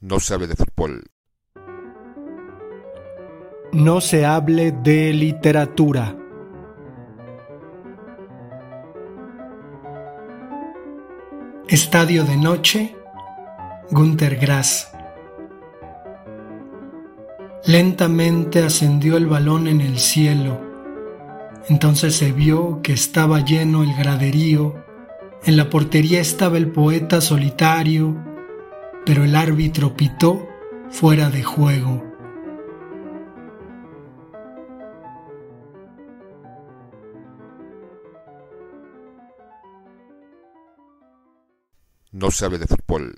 No se hable de fútbol. No se hable de literatura. Estadio de noche, Günter Grass. Lentamente ascendió el balón en el cielo. Entonces se vio que estaba lleno el graderío. En la portería estaba el poeta solitario, pero el árbitro pitó fuera de juego. No se hable de fútbol.